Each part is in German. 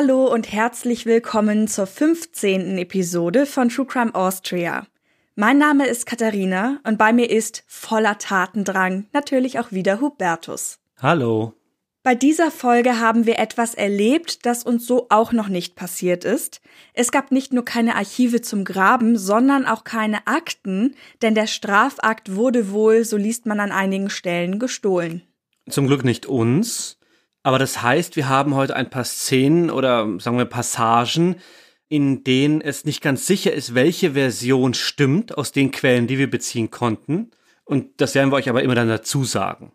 Hallo und herzlich willkommen zur 15. Episode von True Crime Austria. Mein Name ist Katharina und bei mir ist voller Tatendrang natürlich auch wieder Hubertus. Hallo. Bei dieser Folge haben wir etwas erlebt, das uns so auch noch nicht passiert ist. Es gab nicht nur keine Archive zum Graben, sondern auch keine Akten, denn der Strafakt wurde wohl, so liest man an einigen Stellen, gestohlen. Zum Glück nicht uns, aber das heißt, wir haben heute ein paar Szenen oder sagen wir Passagen, in denen es nicht ganz sicher ist, welche Version stimmt aus den Quellen, die wir beziehen konnten. Und das werden wir euch aber immer dann dazu sagen.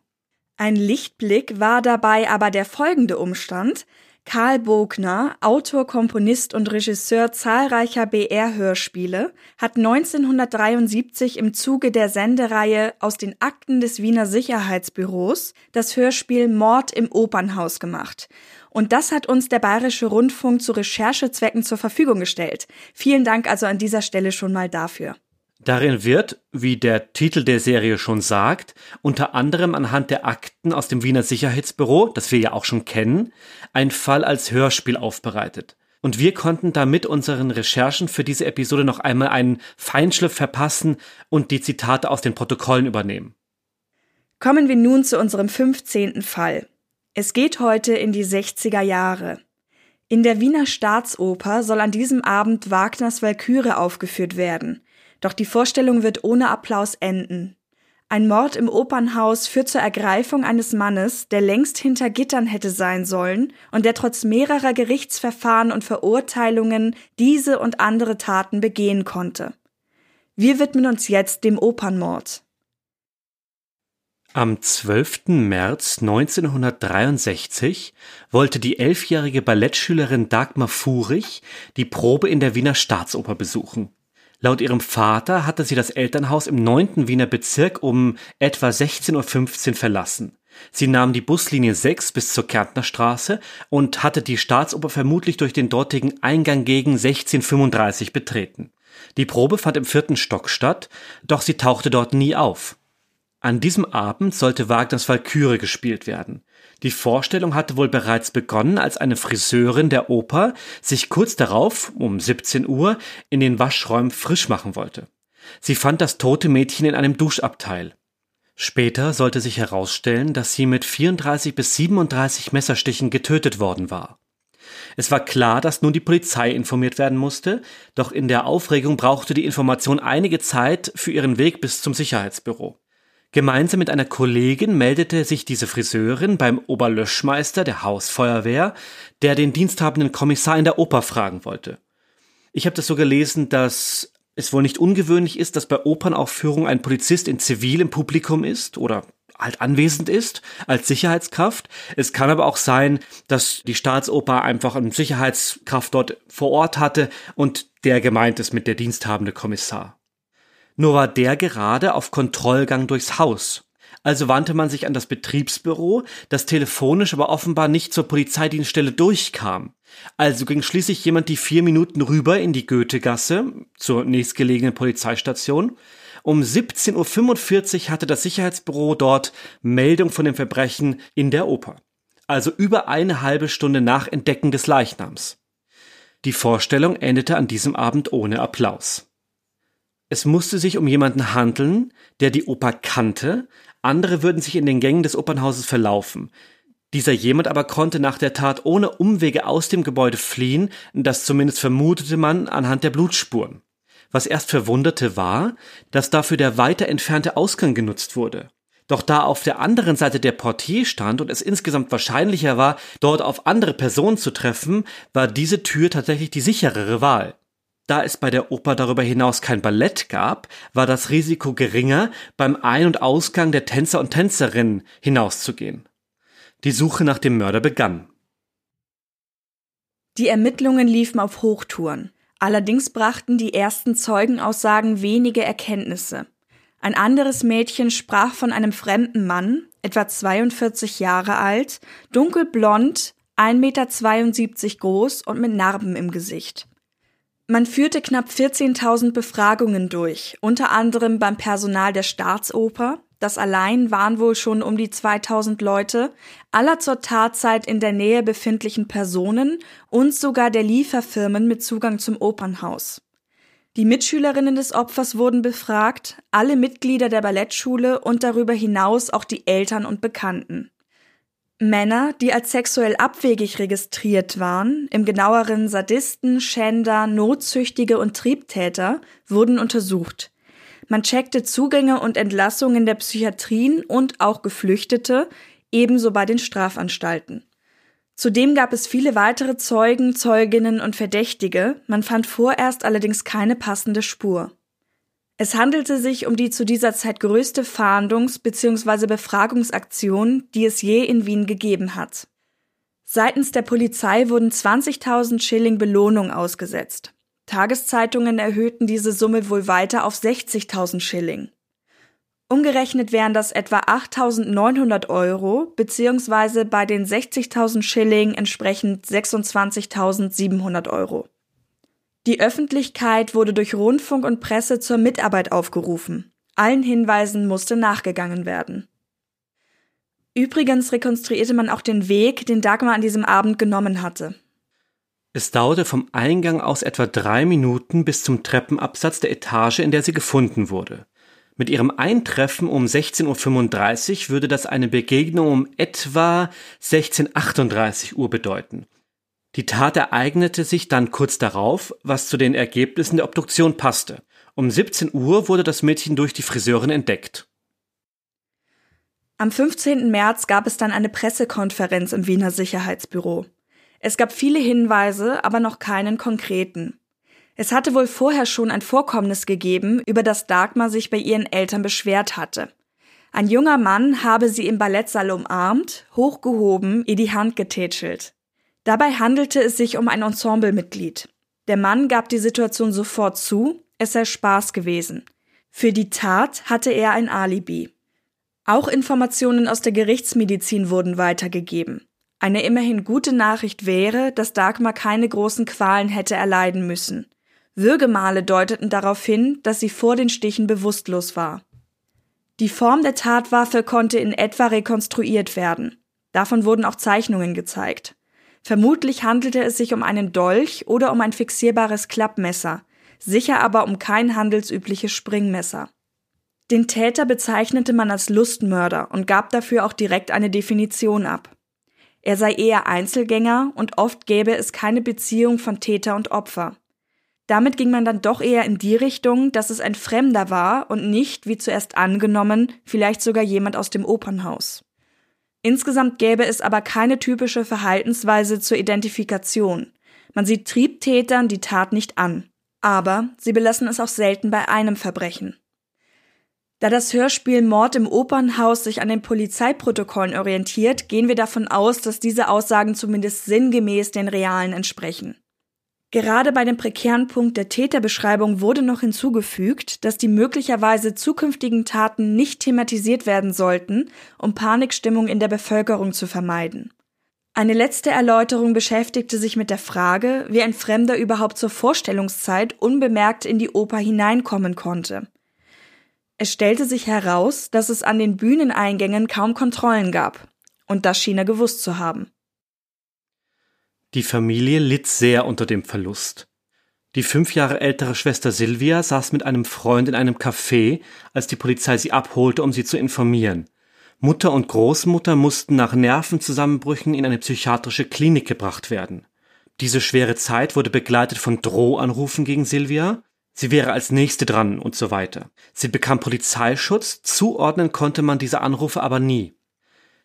Ein Lichtblick war dabei aber der folgende Umstand. Karl Bogner, Autor, Komponist und Regisseur zahlreicher BR-Hörspiele, hat 1973 im Zuge der Sendereihe aus den Akten des Wiener Sicherheitsbüros das Hörspiel Mord im Opernhaus gemacht. Und das hat uns der Bayerische Rundfunk zu Recherchezwecken zur Verfügung gestellt. Vielen Dank also an dieser Stelle schon mal dafür. Darin wird, wie der Titel der Serie schon sagt, unter anderem anhand der Akten aus dem Wiener Sicherheitsbüro, das wir ja auch schon kennen, ein Fall als Hörspiel aufbereitet. Und wir konnten damit unseren Recherchen für diese Episode noch einmal einen Feinschliff verpassen und die Zitate aus den Protokollen übernehmen. Kommen wir nun zu unserem 15. Fall. Es geht heute in die 60er Jahre. In der Wiener Staatsoper soll an diesem Abend Wagners Walküre aufgeführt werden. Doch die Vorstellung wird ohne Applaus enden. Ein Mord im Opernhaus führt zur Ergreifung eines Mannes, der längst hinter Gittern hätte sein sollen und der trotz mehrerer Gerichtsverfahren und Verurteilungen diese und andere Taten begehen konnte. Wir widmen uns jetzt dem Opernmord. Am 12. März 1963 wollte die elfjährige Ballettschülerin Dagmar Furich die Probe in der Wiener Staatsoper besuchen. Laut ihrem Vater hatte sie das Elternhaus im 9. Wiener Bezirk um etwa 16.15 Uhr verlassen. Sie nahm die Buslinie 6 bis zur Kärntner Straße und hatte die Staatsoper vermutlich durch den dortigen Eingang gegen 1635 betreten. Die Probe fand im vierten Stock statt, doch sie tauchte dort nie auf. An diesem Abend sollte Wagners Walküre gespielt werden. Die Vorstellung hatte wohl bereits begonnen, als eine Friseurin der Oper sich kurz darauf, um 17 Uhr, in den Waschräumen frisch machen wollte. Sie fand das tote Mädchen in einem Duschabteil. Später sollte sich herausstellen, dass sie mit 34 bis 37 Messerstichen getötet worden war. Es war klar, dass nun die Polizei informiert werden musste, doch in der Aufregung brauchte die Information einige Zeit für ihren Weg bis zum Sicherheitsbüro. Gemeinsam mit einer Kollegin meldete sich diese Friseurin beim Oberlöschmeister der Hausfeuerwehr, der den diensthabenden Kommissar in der Oper fragen wollte. Ich habe das so gelesen, dass es wohl nicht ungewöhnlich ist, dass bei Opernaufführungen ein Polizist in Zivil im Publikum ist oder halt anwesend ist als Sicherheitskraft. Es kann aber auch sein, dass die Staatsoper einfach eine Sicherheitskraft dort vor Ort hatte und der gemeint ist mit der diensthabende Kommissar. Nur war der gerade auf Kontrollgang durchs Haus. Also wandte man sich an das Betriebsbüro, das telefonisch aber offenbar nicht zur Polizeidienststelle durchkam. Also ging schließlich jemand die vier Minuten rüber in die Goethegasse zur nächstgelegenen Polizeistation. Um 17.45 Uhr hatte das Sicherheitsbüro dort Meldung von dem Verbrechen in der Oper. Also über eine halbe Stunde nach Entdecken des Leichnams. Die Vorstellung endete an diesem Abend ohne Applaus. Es musste sich um jemanden handeln, der die Oper kannte, andere würden sich in den Gängen des Opernhauses verlaufen. Dieser jemand aber konnte nach der Tat ohne Umwege aus dem Gebäude fliehen, das zumindest vermutete man anhand der Blutspuren. Was erst verwunderte war, dass dafür der weiter entfernte Ausgang genutzt wurde. Doch da auf der anderen Seite der Portier stand und es insgesamt wahrscheinlicher war, dort auf andere Personen zu treffen, war diese Tür tatsächlich die sicherere Wahl. Da es bei der Oper darüber hinaus kein Ballett gab, war das Risiko geringer, beim Ein- und Ausgang der Tänzer und Tänzerinnen hinauszugehen. Die Suche nach dem Mörder begann. Die Ermittlungen liefen auf Hochtouren. Allerdings brachten die ersten Zeugenaussagen wenige Erkenntnisse. Ein anderes Mädchen sprach von einem fremden Mann, etwa 42 Jahre alt, dunkelblond, 1,72 Meter groß und mit Narben im Gesicht. Man führte knapp 14.000 Befragungen durch, unter anderem beim Personal der Staatsoper, das allein waren wohl schon um die 2000 Leute, aller zur Tatzeit in der Nähe befindlichen Personen und sogar der Lieferfirmen mit Zugang zum Opernhaus. Die Mitschülerinnen des Opfers wurden befragt, alle Mitglieder der Ballettschule und darüber hinaus auch die Eltern und Bekannten. Männer, die als sexuell abwegig registriert waren, im genaueren Sadisten, Schänder, Notzüchtige und Triebtäter, wurden untersucht. Man checkte Zugänge und Entlassungen der Psychiatrien und auch Geflüchtete, ebenso bei den Strafanstalten. Zudem gab es viele weitere Zeugen, Zeuginnen und Verdächtige, man fand vorerst allerdings keine passende Spur. Es handelte sich um die zu dieser Zeit größte Fahndungs- bzw. Befragungsaktion, die es je in Wien gegeben hat. Seitens der Polizei wurden 20.000 Schilling Belohnung ausgesetzt. Tageszeitungen erhöhten diese Summe wohl weiter auf 60.000 Schilling. Umgerechnet wären das etwa 8.900 Euro, beziehungsweise bei den 60.000 Schilling entsprechend 26.700 Euro. Die Öffentlichkeit wurde durch Rundfunk und Presse zur Mitarbeit aufgerufen. Allen Hinweisen musste nachgegangen werden. Übrigens rekonstruierte man auch den Weg, den Dagmar an diesem Abend genommen hatte. Es dauerte vom Eingang aus etwa drei Minuten bis zum Treppenabsatz der Etage, in der sie gefunden wurde. Mit ihrem Eintreffen um 16.35 Uhr würde das eine Begegnung um etwa 16.38 Uhr bedeuten. Die Tat ereignete sich dann kurz darauf, was zu den Ergebnissen der Obduktion passte. Um 17 Uhr wurde das Mädchen durch die Friseurin entdeckt. Am 15. März gab es dann eine Pressekonferenz im Wiener Sicherheitsbüro. Es gab viele Hinweise, aber noch keinen konkreten. Es hatte wohl vorher schon ein Vorkommnis gegeben, über das Dagmar sich bei ihren Eltern beschwert hatte. Ein junger Mann habe sie im Ballettsaal umarmt, hochgehoben, ihr die Hand getätschelt. Dabei handelte es sich um ein Ensemblemitglied. Der Mann gab die Situation sofort zu, es sei Spaß gewesen. Für die Tat hatte er ein Alibi. Auch Informationen aus der Gerichtsmedizin wurden weitergegeben. Eine immerhin gute Nachricht wäre, dass Dagmar keine großen Qualen hätte erleiden müssen. Würgemale deuteten darauf hin, dass sie vor den Stichen bewusstlos war. Die Form der Tatwaffe konnte in etwa rekonstruiert werden. Davon wurden auch Zeichnungen gezeigt. Vermutlich handelte es sich um einen Dolch oder um ein fixierbares Klappmesser, sicher aber um kein handelsübliches Springmesser. Den Täter bezeichnete man als Lustmörder und gab dafür auch direkt eine Definition ab. Er sei eher Einzelgänger und oft gäbe es keine Beziehung von Täter und Opfer. Damit ging man dann doch eher in die Richtung, dass es ein Fremder war und nicht, wie zuerst angenommen, vielleicht sogar jemand aus dem Opernhaus. Insgesamt gäbe es aber keine typische Verhaltensweise zur Identifikation. Man sieht Triebtätern die Tat nicht an. Aber sie belassen es auch selten bei einem Verbrechen. Da das Hörspiel Mord im Opernhaus sich an den Polizeiprotokollen orientiert, gehen wir davon aus, dass diese Aussagen zumindest sinngemäß den realen entsprechen. Gerade bei dem prekären Punkt der Täterbeschreibung wurde noch hinzugefügt, dass die möglicherweise zukünftigen Taten nicht thematisiert werden sollten, um Panikstimmung in der Bevölkerung zu vermeiden. Eine letzte Erläuterung beschäftigte sich mit der Frage, wie ein Fremder überhaupt zur Vorstellungszeit unbemerkt in die Oper hineinkommen konnte. Es stellte sich heraus, dass es an den Bühneneingängen kaum Kontrollen gab. Und das schien er gewusst zu haben. Die Familie litt sehr unter dem Verlust. Die fünf Jahre ältere Schwester Silvia saß mit einem Freund in einem Café, als die Polizei sie abholte, um sie zu informieren. Mutter und Großmutter mussten nach Nervenzusammenbrüchen in eine psychiatrische Klinik gebracht werden. Diese schwere Zeit wurde begleitet von Drohanrufen gegen Silvia, Sie wäre als nächste dran und so weiter. Sie bekam Polizeischutz, zuordnen konnte man diese Anrufe aber nie.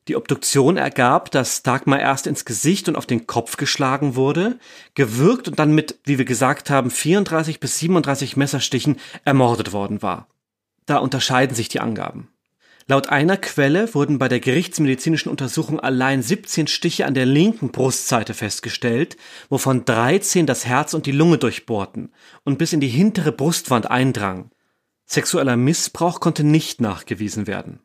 Die Obduktion ergab, dass Dagmar erst ins Gesicht und auf den Kopf geschlagen wurde, gewürgt und dann mit, wie wir gesagt haben, 34 bis 37 Messerstichen ermordet worden war. Da unterscheiden sich die Angaben. Laut einer Quelle wurden bei der gerichtsmedizinischen Untersuchung allein 17 Stiche an der linken Brustseite festgestellt, wovon 13 das Herz und die Lunge durchbohrten und bis in die hintere Brustwand eindrangen. Sexueller Missbrauch konnte nicht nachgewiesen werden.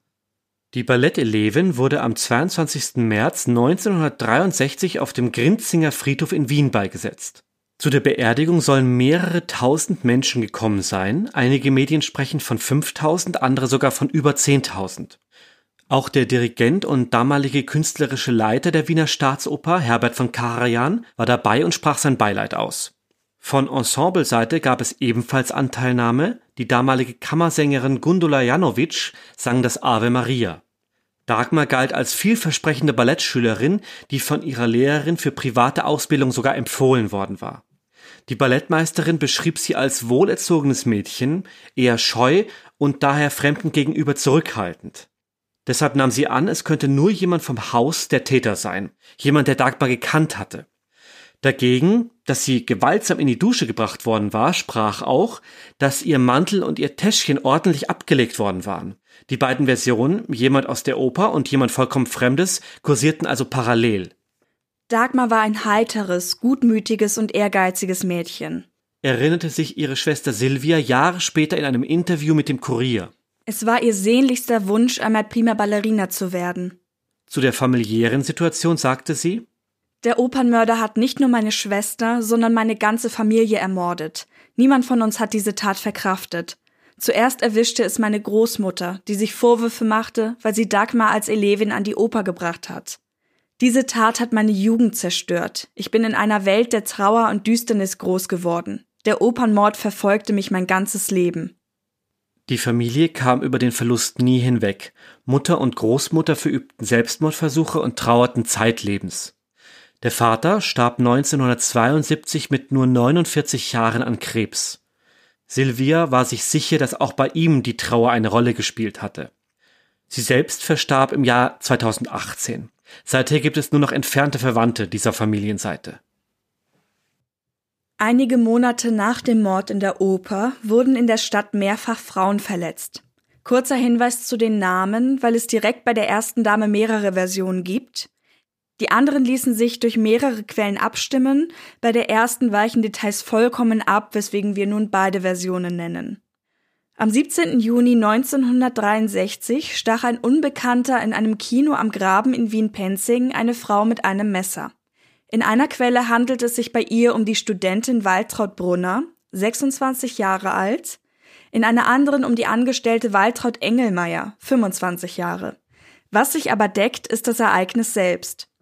Die Ballettelevin wurde am 22. März 1963 auf dem Grinzinger Friedhof in Wien beigesetzt. Zu der Beerdigung sollen mehrere tausend Menschen gekommen sein, einige Medien sprechen von 5000, andere sogar von über 10.000. Auch der Dirigent und damalige künstlerische Leiter der Wiener Staatsoper, Herbert von Karajan, war dabei und sprach sein Beileid aus. Von Ensembleseite gab es ebenfalls Anteilnahme, die damalige Kammersängerin Gundula Janowitsch sang das Ave Maria. Dagmar galt als vielversprechende Ballettschülerin, die von ihrer Lehrerin für private Ausbildung sogar empfohlen worden war. Die Ballettmeisterin beschrieb sie als wohlerzogenes Mädchen, eher scheu und daher Fremden gegenüber zurückhaltend. Deshalb nahm sie an, es könnte nur jemand vom Haus der Täter sein, jemand, der Dagmar gekannt hatte. Dagegen, dass sie gewaltsam in die Dusche gebracht worden war, sprach auch, dass ihr Mantel und ihr Täschchen ordentlich abgelegt worden waren. Die beiden Versionen, jemand aus der Oper und jemand vollkommen Fremdes, kursierten also parallel. Dagmar war ein heiteres, gutmütiges und ehrgeiziges Mädchen. Erinnerte sich ihre Schwester Silvia Jahre später in einem Interview mit dem Kurier. Es war ihr sehnlichster Wunsch, einmal prima Ballerina zu werden. Zu der familiären Situation sagte sie, der Opernmörder hat nicht nur meine Schwester, sondern meine ganze Familie ermordet. Niemand von uns hat diese Tat verkraftet. Zuerst erwischte es meine Großmutter, die sich Vorwürfe machte, weil sie Dagmar als Elevin an die Oper gebracht hat. Diese Tat hat meine Jugend zerstört. Ich bin in einer Welt der Trauer und Düsternis groß geworden. Der Opernmord verfolgte mich mein ganzes Leben. Die Familie kam über den Verlust nie hinweg. Mutter und Großmutter verübten Selbstmordversuche und trauerten zeitlebens. Der Vater starb 1972 mit nur 49 Jahren an Krebs. Silvia war sich sicher, dass auch bei ihm die Trauer eine Rolle gespielt hatte. Sie selbst verstarb im Jahr 2018. Seither gibt es nur noch entfernte Verwandte dieser Familienseite. Einige Monate nach dem Mord in der Oper wurden in der Stadt mehrfach Frauen verletzt. Kurzer Hinweis zu den Namen, weil es direkt bei der ersten Dame mehrere Versionen gibt. Die anderen ließen sich durch mehrere Quellen abstimmen, bei der ersten weichen Details vollkommen ab, weswegen wir nun beide Versionen nennen. Am 17. Juni 1963 stach ein Unbekannter in einem Kino am Graben in Wien-Penzing eine Frau mit einem Messer. In einer Quelle handelt es sich bei ihr um die Studentin Waltraud Brunner, 26 Jahre alt, in einer anderen um die Angestellte Waltraud Engelmeier, 25 Jahre. Was sich aber deckt, ist das Ereignis selbst.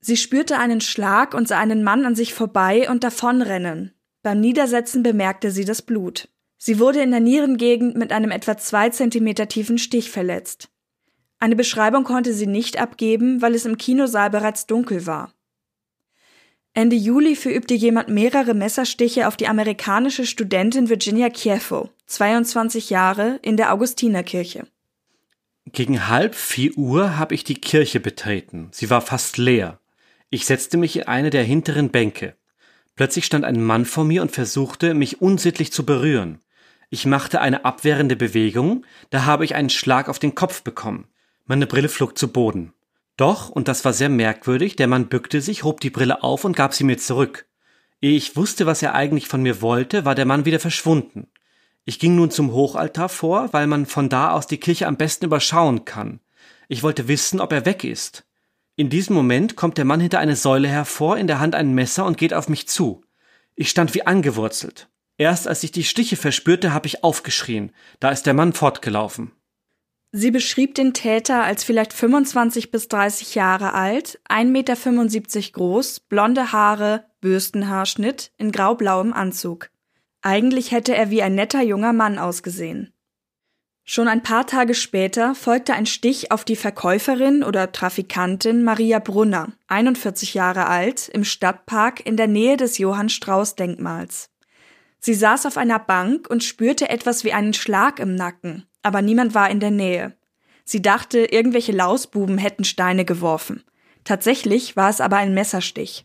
Sie spürte einen Schlag und sah einen Mann an sich vorbei und davonrennen. Beim Niedersetzen bemerkte sie das Blut. Sie wurde in der Nierengegend mit einem etwa zwei Zentimeter tiefen Stich verletzt. Eine Beschreibung konnte sie nicht abgeben, weil es im Kinosaal bereits dunkel war. Ende Juli verübte jemand mehrere Messerstiche auf die amerikanische Studentin Virginia Kiefo, 22 Jahre, in der Augustinerkirche. Gegen halb vier Uhr habe ich die Kirche betreten. Sie war fast leer. Ich setzte mich in eine der hinteren Bänke. Plötzlich stand ein Mann vor mir und versuchte, mich unsittlich zu berühren. Ich machte eine abwehrende Bewegung, da habe ich einen Schlag auf den Kopf bekommen. Meine Brille flog zu Boden. Doch, und das war sehr merkwürdig, der Mann bückte sich, hob die Brille auf und gab sie mir zurück. Ehe ich wusste, was er eigentlich von mir wollte, war der Mann wieder verschwunden. Ich ging nun zum Hochaltar vor, weil man von da aus die Kirche am besten überschauen kann. Ich wollte wissen, ob er weg ist. In diesem Moment kommt der Mann hinter eine Säule hervor, in der Hand ein Messer und geht auf mich zu. Ich stand wie angewurzelt. Erst als ich die Stiche verspürte, habe ich aufgeschrien. Da ist der Mann fortgelaufen. Sie beschrieb den Täter als vielleicht 25 bis 30 Jahre alt, 1,75 Meter groß, blonde Haare, Bürstenhaarschnitt, in graublauem Anzug. Eigentlich hätte er wie ein netter junger Mann ausgesehen. Schon ein paar Tage später folgte ein Stich auf die Verkäuferin oder Trafikantin Maria Brunner, 41 Jahre alt, im Stadtpark in der Nähe des Johann Strauß Denkmals. Sie saß auf einer Bank und spürte etwas wie einen Schlag im Nacken, aber niemand war in der Nähe. Sie dachte, irgendwelche Lausbuben hätten Steine geworfen. Tatsächlich war es aber ein Messerstich.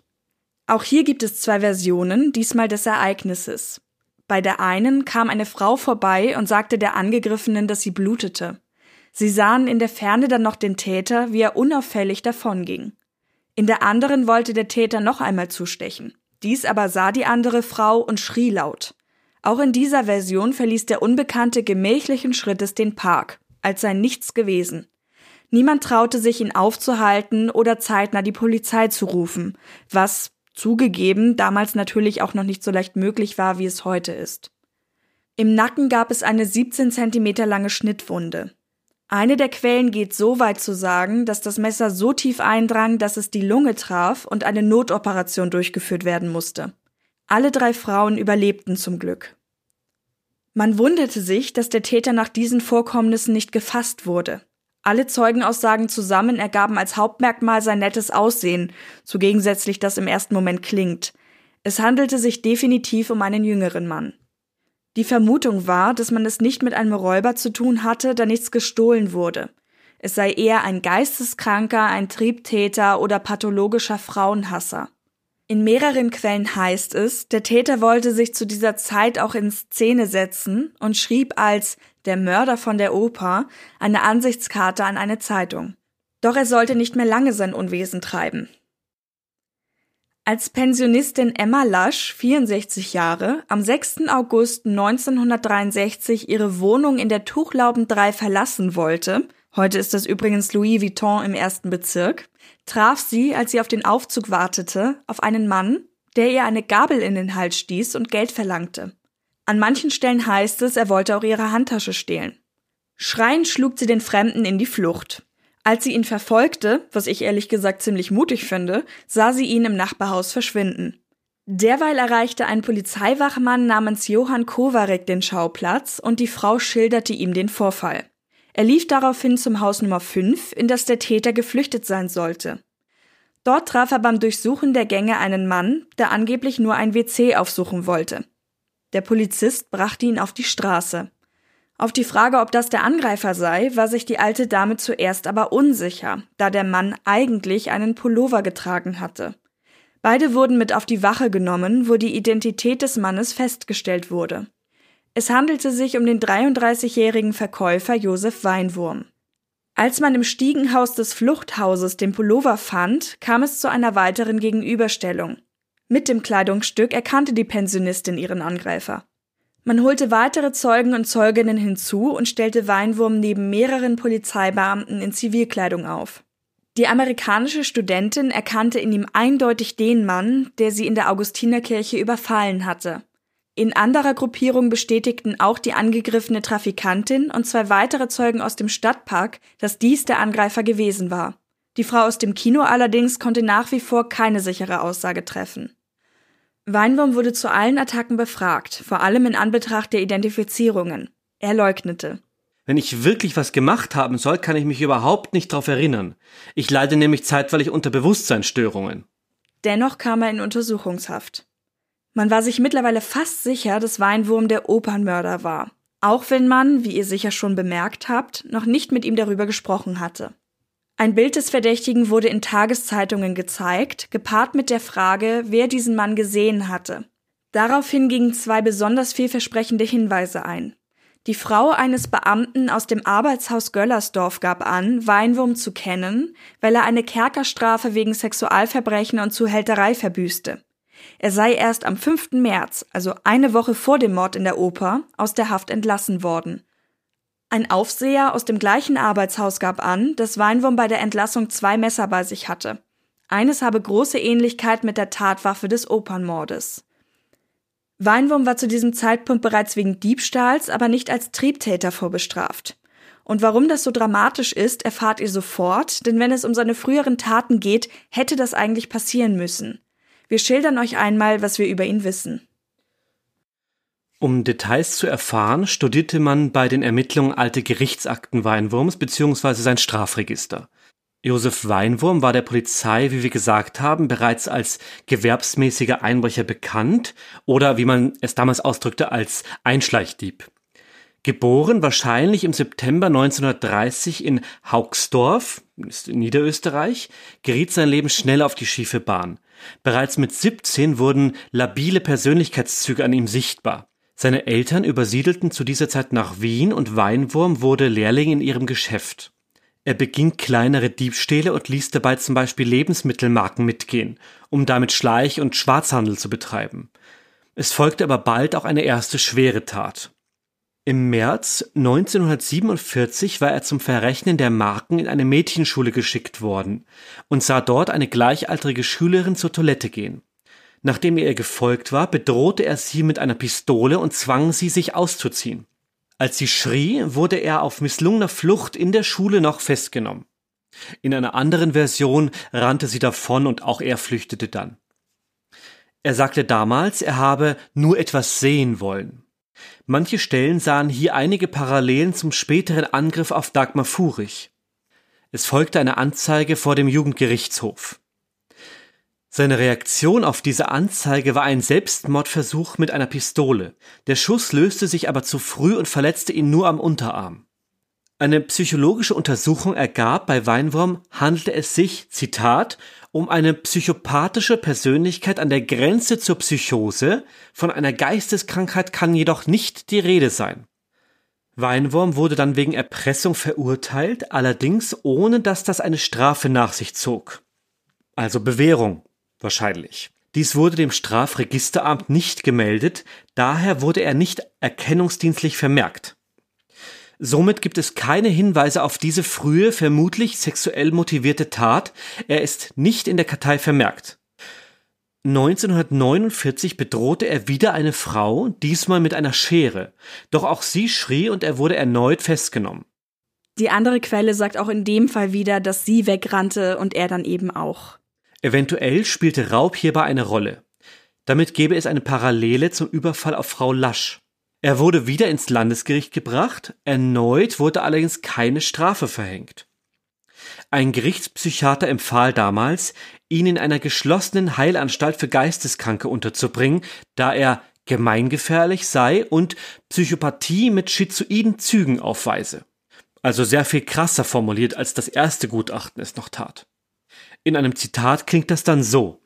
Auch hier gibt es zwei Versionen, diesmal des Ereignisses. Bei der einen kam eine Frau vorbei und sagte der Angegriffenen, dass sie blutete. Sie sahen in der Ferne dann noch den Täter, wie er unauffällig davonging. In der anderen wollte der Täter noch einmal zustechen. Dies aber sah die andere Frau und schrie laut. Auch in dieser Version verließ der Unbekannte gemächlichen Schrittes den Park, als sei nichts gewesen. Niemand traute sich, ihn aufzuhalten oder zeitnah die Polizei zu rufen, was, zugegeben, damals natürlich auch noch nicht so leicht möglich war, wie es heute ist. Im Nacken gab es eine 17 Zentimeter lange Schnittwunde. Eine der Quellen geht so weit zu sagen, dass das Messer so tief eindrang, dass es die Lunge traf und eine Notoperation durchgeführt werden musste. Alle drei Frauen überlebten zum Glück. Man wunderte sich, dass der Täter nach diesen Vorkommnissen nicht gefasst wurde. Alle Zeugenaussagen zusammen ergaben als Hauptmerkmal sein nettes Aussehen, so gegensätzlich das im ersten Moment klingt. Es handelte sich definitiv um einen jüngeren Mann. Die Vermutung war, dass man es nicht mit einem Räuber zu tun hatte, da nichts gestohlen wurde. Es sei eher ein Geisteskranker, ein Triebtäter oder pathologischer Frauenhasser. In mehreren Quellen heißt es, der Täter wollte sich zu dieser Zeit auch in Szene setzen und schrieb als der Mörder von der Oper eine Ansichtskarte an eine Zeitung. Doch er sollte nicht mehr lange sein Unwesen treiben. Als Pensionistin Emma Lasch, 64 Jahre, am 6. August 1963 ihre Wohnung in der Tuchlauben 3 verlassen wollte, heute ist das übrigens Louis Vuitton im ersten Bezirk, traf sie, als sie auf den Aufzug wartete, auf einen Mann, der ihr eine Gabel in den Hals stieß und Geld verlangte. An manchen Stellen heißt es, er wollte auch ihre Handtasche stehlen. Schreiend schlug sie den Fremden in die Flucht. Als sie ihn verfolgte, was ich ehrlich gesagt ziemlich mutig finde, sah sie ihn im Nachbarhaus verschwinden. Derweil erreichte ein Polizeiwachmann namens Johann Kowarek den Schauplatz und die Frau schilderte ihm den Vorfall. Er lief daraufhin zum Haus Nummer 5, in das der Täter geflüchtet sein sollte. Dort traf er beim Durchsuchen der Gänge einen Mann, der angeblich nur ein WC aufsuchen wollte. Der Polizist brachte ihn auf die Straße. Auf die Frage, ob das der Angreifer sei, war sich die alte Dame zuerst aber unsicher, da der Mann eigentlich einen Pullover getragen hatte. Beide wurden mit auf die Wache genommen, wo die Identität des Mannes festgestellt wurde. Es handelte sich um den 33-jährigen Verkäufer Josef Weinwurm. Als man im Stiegenhaus des Fluchthauses den Pullover fand, kam es zu einer weiteren Gegenüberstellung. Mit dem Kleidungsstück erkannte die Pensionistin ihren Angreifer. Man holte weitere Zeugen und Zeuginnen hinzu und stellte Weinwurm neben mehreren Polizeibeamten in Zivilkleidung auf. Die amerikanische Studentin erkannte in ihm eindeutig den Mann, der sie in der Augustinerkirche überfallen hatte. In anderer Gruppierung bestätigten auch die angegriffene Trafikantin und zwei weitere Zeugen aus dem Stadtpark, dass dies der Angreifer gewesen war. Die Frau aus dem Kino allerdings konnte nach wie vor keine sichere Aussage treffen. Weinbaum wurde zu allen Attacken befragt, vor allem in Anbetracht der Identifizierungen. Er leugnete. Wenn ich wirklich was gemacht haben soll, kann ich mich überhaupt nicht darauf erinnern. Ich leide nämlich zeitweilig unter Bewusstseinsstörungen. Dennoch kam er in Untersuchungshaft. Man war sich mittlerweile fast sicher, dass Weinwurm der Opernmörder war, auch wenn man, wie ihr sicher schon bemerkt habt, noch nicht mit ihm darüber gesprochen hatte. Ein Bild des Verdächtigen wurde in Tageszeitungen gezeigt, gepaart mit der Frage, wer diesen Mann gesehen hatte. Daraufhin gingen zwei besonders vielversprechende Hinweise ein. Die Frau eines Beamten aus dem Arbeitshaus Göllersdorf gab an, Weinwurm zu kennen, weil er eine Kerkerstrafe wegen Sexualverbrechen und Zuhälterei verbüßte. Er sei erst am 5. März, also eine Woche vor dem Mord in der Oper, aus der Haft entlassen worden. Ein Aufseher aus dem gleichen Arbeitshaus gab an, dass Weinwurm bei der Entlassung zwei Messer bei sich hatte. Eines habe große Ähnlichkeit mit der Tatwaffe des Opernmordes. Weinwurm war zu diesem Zeitpunkt bereits wegen Diebstahls, aber nicht als Triebtäter vorbestraft. Und warum das so dramatisch ist, erfahrt ihr sofort, denn wenn es um seine früheren Taten geht, hätte das eigentlich passieren müssen. Wir schildern euch einmal, was wir über ihn wissen. Um Details zu erfahren, studierte man bei den Ermittlungen alte Gerichtsakten Weinwurms bzw. sein Strafregister. Josef Weinwurm war der Polizei, wie wir gesagt haben, bereits als gewerbsmäßiger Einbrecher bekannt oder wie man es damals ausdrückte, als Einschleichdieb. Geboren wahrscheinlich im September 1930 in Haugsdorf, in Niederösterreich, geriet sein Leben schnell auf die schiefe Bahn. Bereits mit 17 wurden labile Persönlichkeitszüge an ihm sichtbar. Seine Eltern übersiedelten zu dieser Zeit nach Wien und Weinwurm wurde Lehrling in ihrem Geschäft. Er beging kleinere Diebstähle und ließ dabei zum Beispiel Lebensmittelmarken mitgehen, um damit Schleich- und Schwarzhandel zu betreiben. Es folgte aber bald auch eine erste schwere Tat. Im März 1947 war er zum Verrechnen der Marken in eine Mädchenschule geschickt worden und sah dort eine gleichaltrige Schülerin zur Toilette gehen. Nachdem er ihr gefolgt war, bedrohte er sie mit einer Pistole und zwang sie, sich auszuziehen. Als sie schrie, wurde er auf misslungener Flucht in der Schule noch festgenommen. In einer anderen Version rannte sie davon und auch er flüchtete dann. Er sagte damals, er habe nur etwas sehen wollen. Manche Stellen sahen hier einige Parallelen zum späteren Angriff auf Dagmar Furich. Es folgte eine Anzeige vor dem Jugendgerichtshof. Seine Reaktion auf diese Anzeige war ein Selbstmordversuch mit einer Pistole. Der Schuss löste sich aber zu früh und verletzte ihn nur am Unterarm. Eine psychologische Untersuchung ergab, bei Weinwurm handelte es sich, Zitat, um eine psychopathische Persönlichkeit an der Grenze zur Psychose, von einer Geisteskrankheit kann jedoch nicht die Rede sein. Weinwurm wurde dann wegen Erpressung verurteilt, allerdings ohne dass das eine Strafe nach sich zog. Also Bewährung. Wahrscheinlich. Dies wurde dem Strafregisteramt nicht gemeldet, daher wurde er nicht erkennungsdienstlich vermerkt. Somit gibt es keine Hinweise auf diese frühe, vermutlich sexuell motivierte Tat. Er ist nicht in der Kartei vermerkt. 1949 bedrohte er wieder eine Frau, diesmal mit einer Schere. Doch auch sie schrie und er wurde erneut festgenommen. Die andere Quelle sagt auch in dem Fall wieder, dass sie wegrannte und er dann eben auch. Eventuell spielte Raub hierbei eine Rolle. Damit gäbe es eine Parallele zum Überfall auf Frau Lasch. Er wurde wieder ins Landesgericht gebracht, erneut wurde allerdings keine Strafe verhängt. Ein Gerichtspsychiater empfahl damals, ihn in einer geschlossenen Heilanstalt für Geisteskranke unterzubringen, da er gemeingefährlich sei und Psychopathie mit schizoiden Zügen aufweise. Also sehr viel krasser formuliert, als das erste Gutachten es noch tat. In einem Zitat klingt das dann so.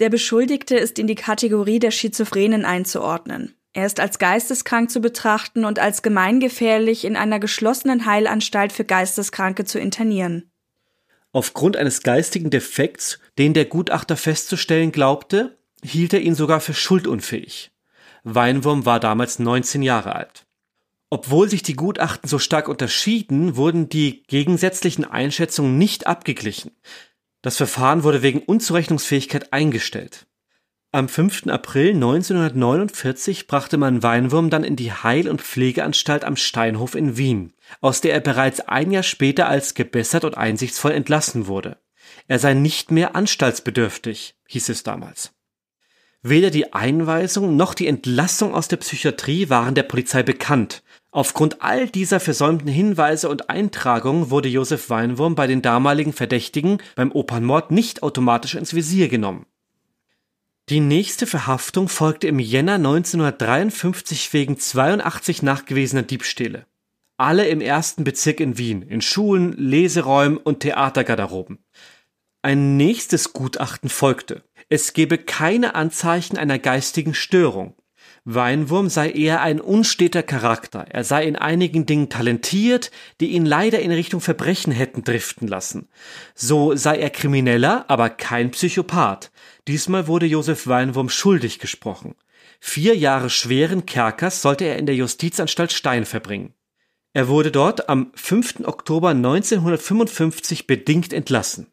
Der Beschuldigte ist in die Kategorie der Schizophrenen einzuordnen. Er ist als geisteskrank zu betrachten und als gemeingefährlich in einer geschlossenen Heilanstalt für Geisteskranke zu internieren. Aufgrund eines geistigen Defekts, den der Gutachter festzustellen glaubte, hielt er ihn sogar für schuldunfähig. Weinwurm war damals 19 Jahre alt. Obwohl sich die Gutachten so stark unterschieden, wurden die gegensätzlichen Einschätzungen nicht abgeglichen. Das Verfahren wurde wegen Unzurechnungsfähigkeit eingestellt. Am 5. April 1949 brachte man Weinwurm dann in die Heil- und Pflegeanstalt am Steinhof in Wien, aus der er bereits ein Jahr später als gebessert und einsichtsvoll entlassen wurde. Er sei nicht mehr anstaltsbedürftig, hieß es damals. Weder die Einweisung noch die Entlassung aus der Psychiatrie waren der Polizei bekannt, Aufgrund all dieser versäumten Hinweise und Eintragungen wurde Josef Weinwurm bei den damaligen Verdächtigen beim Opernmord nicht automatisch ins Visier genommen. Die nächste Verhaftung folgte im Jänner 1953 wegen 82 nachgewiesener Diebstähle. Alle im ersten Bezirk in Wien, in Schulen, Leseräumen und Theatergarderoben. Ein nächstes Gutachten folgte. Es gebe keine Anzeichen einer geistigen Störung. Weinwurm sei eher ein unsteter Charakter. Er sei in einigen Dingen talentiert, die ihn leider in Richtung Verbrechen hätten driften lassen. So sei er Krimineller, aber kein Psychopath. Diesmal wurde Josef Weinwurm schuldig gesprochen. Vier Jahre schweren Kerkers sollte er in der Justizanstalt Stein verbringen. Er wurde dort am 5. Oktober 1955 bedingt entlassen.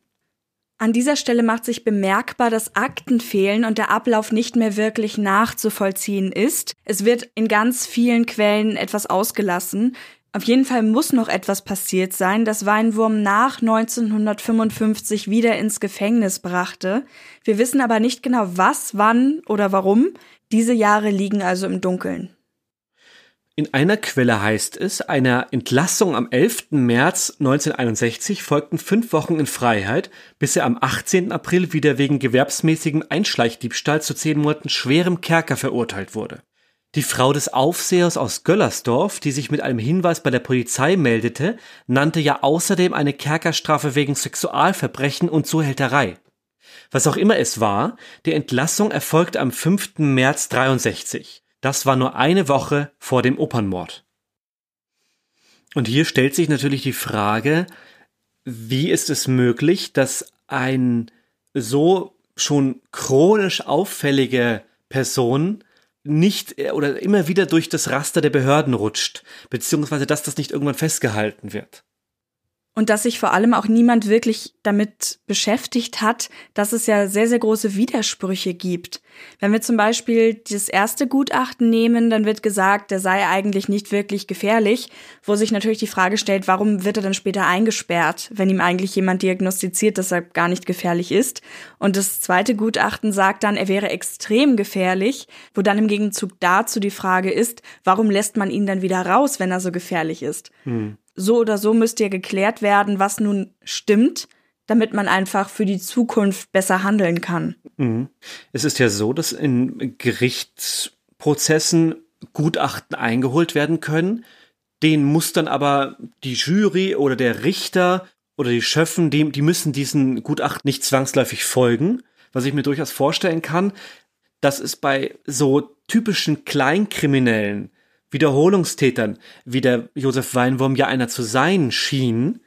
An dieser Stelle macht sich bemerkbar, dass Akten fehlen und der Ablauf nicht mehr wirklich nachzuvollziehen ist. Es wird in ganz vielen Quellen etwas ausgelassen. Auf jeden Fall muss noch etwas passiert sein, das Weinwurm nach 1955 wieder ins Gefängnis brachte. Wir wissen aber nicht genau was, wann oder warum. Diese Jahre liegen also im Dunkeln. In einer Quelle heißt es, einer Entlassung am 11. März 1961 folgten fünf Wochen in Freiheit, bis er am 18. April wieder wegen gewerbsmäßigem Einschleichdiebstahl zu zehn Monaten schwerem Kerker verurteilt wurde. Die Frau des Aufsehers aus Göllersdorf, die sich mit einem Hinweis bei der Polizei meldete, nannte ja außerdem eine Kerkerstrafe wegen Sexualverbrechen und Zuhälterei. Was auch immer es war, die Entlassung erfolgte am 5. März 63. Das war nur eine Woche vor dem Opernmord. Und hier stellt sich natürlich die Frage, wie ist es möglich, dass ein so schon chronisch auffällige Person nicht äh, oder immer wieder durch das Raster der Behörden rutscht, beziehungsweise dass das nicht irgendwann festgehalten wird. Und dass sich vor allem auch niemand wirklich damit beschäftigt hat, dass es ja sehr, sehr große Widersprüche gibt. Wenn wir zum Beispiel das erste Gutachten nehmen, dann wird gesagt, der sei eigentlich nicht wirklich gefährlich, wo sich natürlich die Frage stellt, warum wird er dann später eingesperrt, wenn ihm eigentlich jemand diagnostiziert, dass er gar nicht gefährlich ist. Und das zweite Gutachten sagt dann, er wäre extrem gefährlich, wo dann im Gegenzug dazu die Frage ist, warum lässt man ihn dann wieder raus, wenn er so gefährlich ist? Hm so oder so müsste ja geklärt werden, was nun stimmt, damit man einfach für die Zukunft besser handeln kann. Mhm. Es ist ja so, dass in Gerichtsprozessen Gutachten eingeholt werden können. Den muss dann aber die Jury oder der Richter oder die Schöffen, die, die müssen diesen Gutachten nicht zwangsläufig folgen. Was ich mir durchaus vorstellen kann, dass es bei so typischen Kleinkriminellen Wiederholungstätern, wie der Josef Weinwurm ja einer zu sein schien,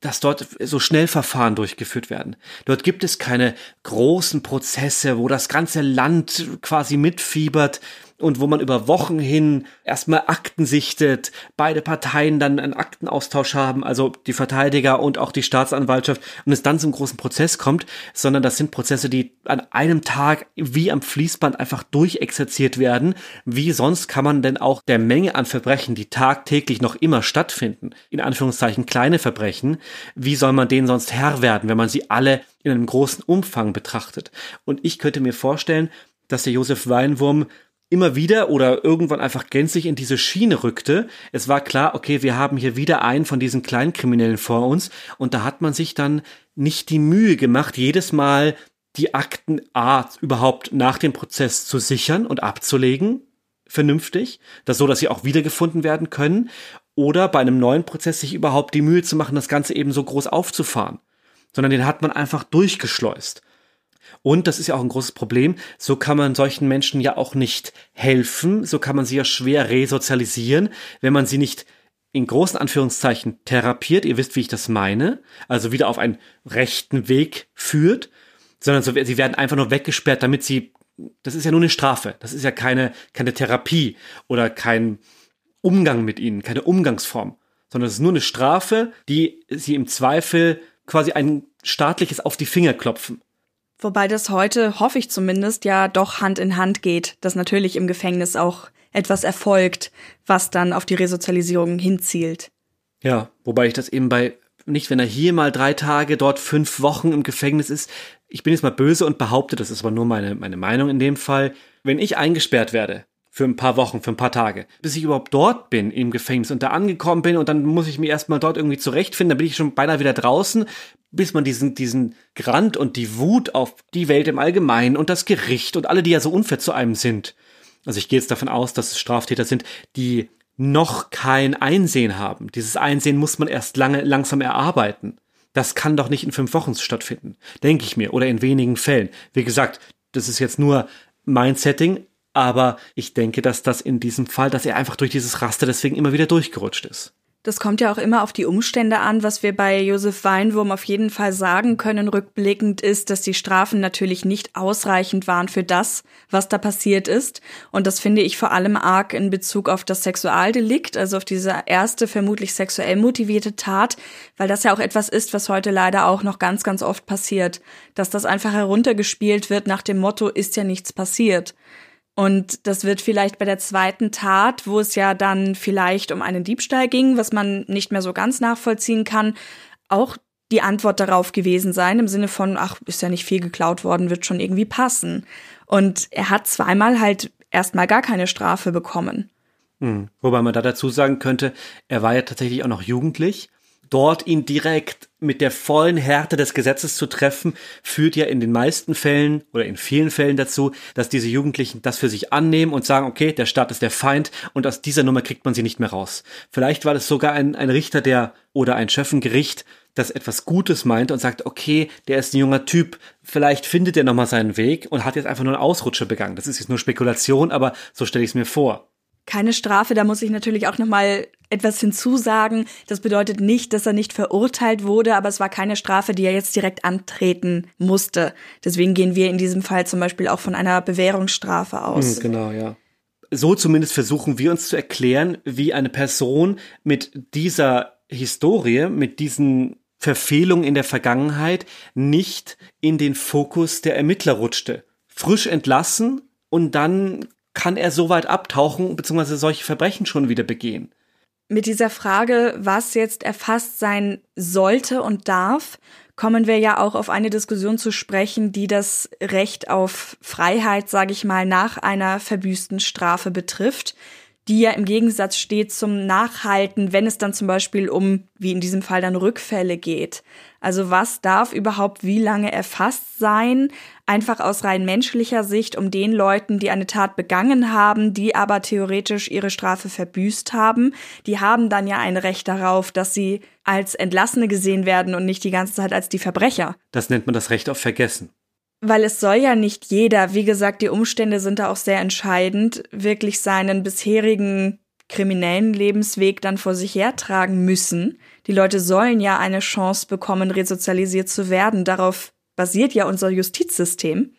dass dort so Schnellverfahren durchgeführt werden. Dort gibt es keine großen Prozesse, wo das ganze Land quasi mitfiebert, und wo man über Wochen hin erstmal Akten sichtet, beide Parteien dann einen Aktenaustausch haben, also die Verteidiger und auch die Staatsanwaltschaft und es dann zum großen Prozess kommt, sondern das sind Prozesse, die an einem Tag wie am Fließband einfach durchexerziert werden. Wie sonst kann man denn auch der Menge an Verbrechen, die tagtäglich noch immer stattfinden, in Anführungszeichen kleine Verbrechen, wie soll man denen sonst Herr werden, wenn man sie alle in einem großen Umfang betrachtet? Und ich könnte mir vorstellen, dass der Josef Weinwurm immer wieder oder irgendwann einfach gänzlich in diese Schiene rückte. Es war klar, okay, wir haben hier wieder einen von diesen Kleinkriminellen vor uns und da hat man sich dann nicht die Mühe gemacht, jedes Mal die Akten A überhaupt nach dem Prozess zu sichern und abzulegen, vernünftig, das so, dass sie auch wiedergefunden werden können, oder bei einem neuen Prozess sich überhaupt die Mühe zu machen, das Ganze eben so groß aufzufahren, sondern den hat man einfach durchgeschleust. Und das ist ja auch ein großes Problem. So kann man solchen Menschen ja auch nicht helfen. So kann man sie ja schwer resozialisieren, wenn man sie nicht in großen Anführungszeichen therapiert. Ihr wisst, wie ich das meine. Also wieder auf einen rechten Weg führt, sondern so, sie werden einfach nur weggesperrt, damit sie, das ist ja nur eine Strafe. Das ist ja keine, keine Therapie oder kein Umgang mit ihnen, keine Umgangsform, sondern es ist nur eine Strafe, die sie im Zweifel quasi ein staatliches auf die Finger klopfen. Wobei das heute, hoffe ich zumindest, ja doch Hand in Hand geht, dass natürlich im Gefängnis auch etwas erfolgt, was dann auf die Resozialisierung hinzielt. Ja, wobei ich das eben bei, nicht wenn er hier mal drei Tage, dort fünf Wochen im Gefängnis ist, ich bin jetzt mal böse und behaupte, das ist aber nur meine, meine Meinung in dem Fall, wenn ich eingesperrt werde, für ein paar Wochen, für ein paar Tage, bis ich überhaupt dort bin im Gefängnis und da angekommen bin und dann muss ich mich erstmal dort irgendwie zurechtfinden, dann bin ich schon beinahe wieder draußen, bis man diesen, diesen Grant und die Wut auf die Welt im Allgemeinen und das Gericht und alle, die ja so unfair zu einem sind. Also ich gehe jetzt davon aus, dass es Straftäter sind, die noch kein Einsehen haben. Dieses Einsehen muss man erst lange, langsam erarbeiten. Das kann doch nicht in fünf Wochen stattfinden, denke ich mir, oder in wenigen Fällen. Wie gesagt, das ist jetzt nur mein Setting, aber ich denke, dass das in diesem Fall, dass er einfach durch dieses Raster deswegen immer wieder durchgerutscht ist. Das kommt ja auch immer auf die Umstände an. Was wir bei Josef Weinwurm auf jeden Fall sagen können, rückblickend, ist, dass die Strafen natürlich nicht ausreichend waren für das, was da passiert ist. Und das finde ich vor allem arg in Bezug auf das Sexualdelikt, also auf diese erste vermutlich sexuell motivierte Tat, weil das ja auch etwas ist, was heute leider auch noch ganz, ganz oft passiert, dass das einfach heruntergespielt wird nach dem Motto, ist ja nichts passiert. Und das wird vielleicht bei der zweiten Tat, wo es ja dann vielleicht um einen Diebstahl ging, was man nicht mehr so ganz nachvollziehen kann, auch die Antwort darauf gewesen sein, im Sinne von, ach, ist ja nicht viel geklaut worden, wird schon irgendwie passen. Und er hat zweimal halt erstmal gar keine Strafe bekommen. Hm. Wobei man da dazu sagen könnte, er war ja tatsächlich auch noch jugendlich dort ihn direkt mit der vollen Härte des Gesetzes zu treffen, führt ja in den meisten Fällen oder in vielen Fällen dazu, dass diese Jugendlichen das für sich annehmen und sagen, okay, der Staat ist der Feind und aus dieser Nummer kriegt man sie nicht mehr raus. Vielleicht war das sogar ein, ein Richter, der oder ein Schöffengericht, das etwas Gutes meint und sagt, okay, der ist ein junger Typ, vielleicht findet er nochmal seinen Weg und hat jetzt einfach nur einen Ausrutscher begangen. Das ist jetzt nur Spekulation, aber so stelle ich es mir vor keine Strafe. Da muss ich natürlich auch noch mal etwas hinzusagen. Das bedeutet nicht, dass er nicht verurteilt wurde, aber es war keine Strafe, die er jetzt direkt antreten musste. Deswegen gehen wir in diesem Fall zum Beispiel auch von einer Bewährungsstrafe aus. Hm, genau, ja. So zumindest versuchen wir uns zu erklären, wie eine Person mit dieser Historie, mit diesen Verfehlungen in der Vergangenheit nicht in den Fokus der Ermittler rutschte. Frisch entlassen und dann kann er so weit abtauchen bzw. solche Verbrechen schon wieder begehen? Mit dieser Frage, was jetzt erfasst sein sollte und darf, kommen wir ja auch auf eine Diskussion zu sprechen, die das Recht auf Freiheit, sage ich mal, nach einer verbüßten Strafe betrifft die ja im Gegensatz steht zum Nachhalten, wenn es dann zum Beispiel um, wie in diesem Fall, dann Rückfälle geht. Also was darf überhaupt wie lange erfasst sein? Einfach aus rein menschlicher Sicht, um den Leuten, die eine Tat begangen haben, die aber theoretisch ihre Strafe verbüßt haben, die haben dann ja ein Recht darauf, dass sie als Entlassene gesehen werden und nicht die ganze Zeit als die Verbrecher. Das nennt man das Recht auf Vergessen. Weil es soll ja nicht jeder, wie gesagt, die Umstände sind da auch sehr entscheidend, wirklich seinen bisherigen kriminellen Lebensweg dann vor sich hertragen müssen. Die Leute sollen ja eine Chance bekommen, resozialisiert zu werden. Darauf basiert ja unser Justizsystem.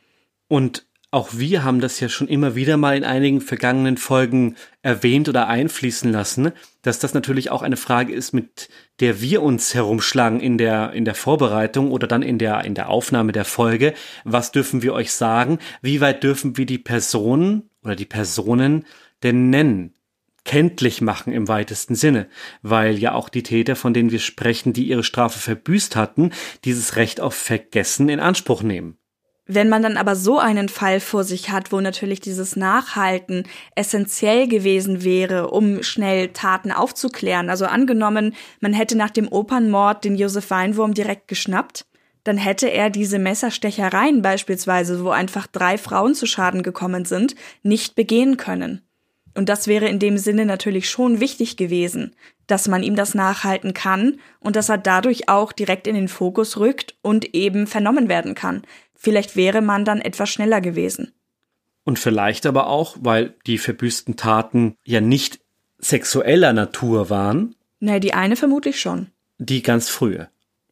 Und auch wir haben das ja schon immer wieder mal in einigen vergangenen Folgen erwähnt oder einfließen lassen, dass das natürlich auch eine Frage ist, mit der wir uns herumschlagen in der, in der Vorbereitung oder dann in der, in der Aufnahme der Folge. Was dürfen wir euch sagen? Wie weit dürfen wir die Personen oder die Personen denn nennen? kenntlich machen im weitesten Sinne, weil ja auch die Täter, von denen wir sprechen, die ihre Strafe verbüßt hatten, dieses Recht auf Vergessen in Anspruch nehmen. Wenn man dann aber so einen Fall vor sich hat, wo natürlich dieses Nachhalten essentiell gewesen wäre, um schnell Taten aufzuklären, also angenommen, man hätte nach dem Opernmord den Josef Weinwurm direkt geschnappt, dann hätte er diese Messerstechereien beispielsweise, wo einfach drei Frauen zu Schaden gekommen sind, nicht begehen können. Und das wäre in dem Sinne natürlich schon wichtig gewesen, dass man ihm das nachhalten kann und dass er dadurch auch direkt in den Fokus rückt und eben vernommen werden kann. Vielleicht wäre man dann etwas schneller gewesen. Und vielleicht aber auch, weil die verbüßten Taten ja nicht sexueller Natur waren. Nee, die eine vermutlich schon. Die ganz frühe.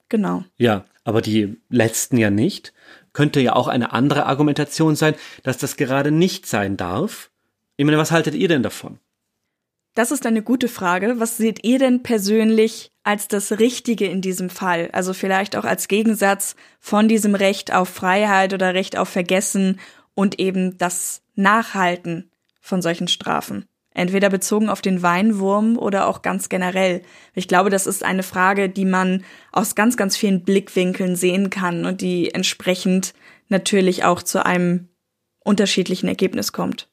Genau. Ja, aber die letzten ja nicht. Könnte ja auch eine andere Argumentation sein, dass das gerade nicht sein darf. Ich meine, was haltet ihr denn davon? Das ist eine gute Frage. Was seht ihr denn persönlich als das Richtige in diesem Fall? Also vielleicht auch als Gegensatz von diesem Recht auf Freiheit oder Recht auf Vergessen und eben das Nachhalten von solchen Strafen. Entweder bezogen auf den Weinwurm oder auch ganz generell. Ich glaube, das ist eine Frage, die man aus ganz, ganz vielen Blickwinkeln sehen kann und die entsprechend natürlich auch zu einem unterschiedlichen Ergebnis kommt.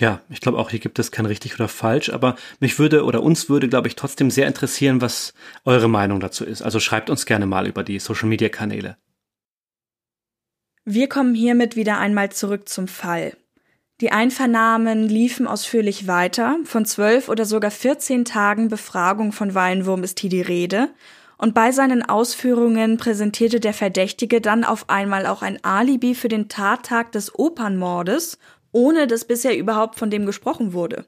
Ja, ich glaube auch, hier gibt es kein richtig oder falsch, aber mich würde oder uns würde, glaube ich, trotzdem sehr interessieren, was eure Meinung dazu ist. Also schreibt uns gerne mal über die Social Media Kanäle. Wir kommen hiermit wieder einmal zurück zum Fall. Die Einvernahmen liefen ausführlich weiter. Von zwölf oder sogar 14 Tagen Befragung von Weinwurm ist hier die Rede. Und bei seinen Ausführungen präsentierte der Verdächtige dann auf einmal auch ein Alibi für den Tattag des Opernmordes ohne dass bisher überhaupt von dem gesprochen wurde.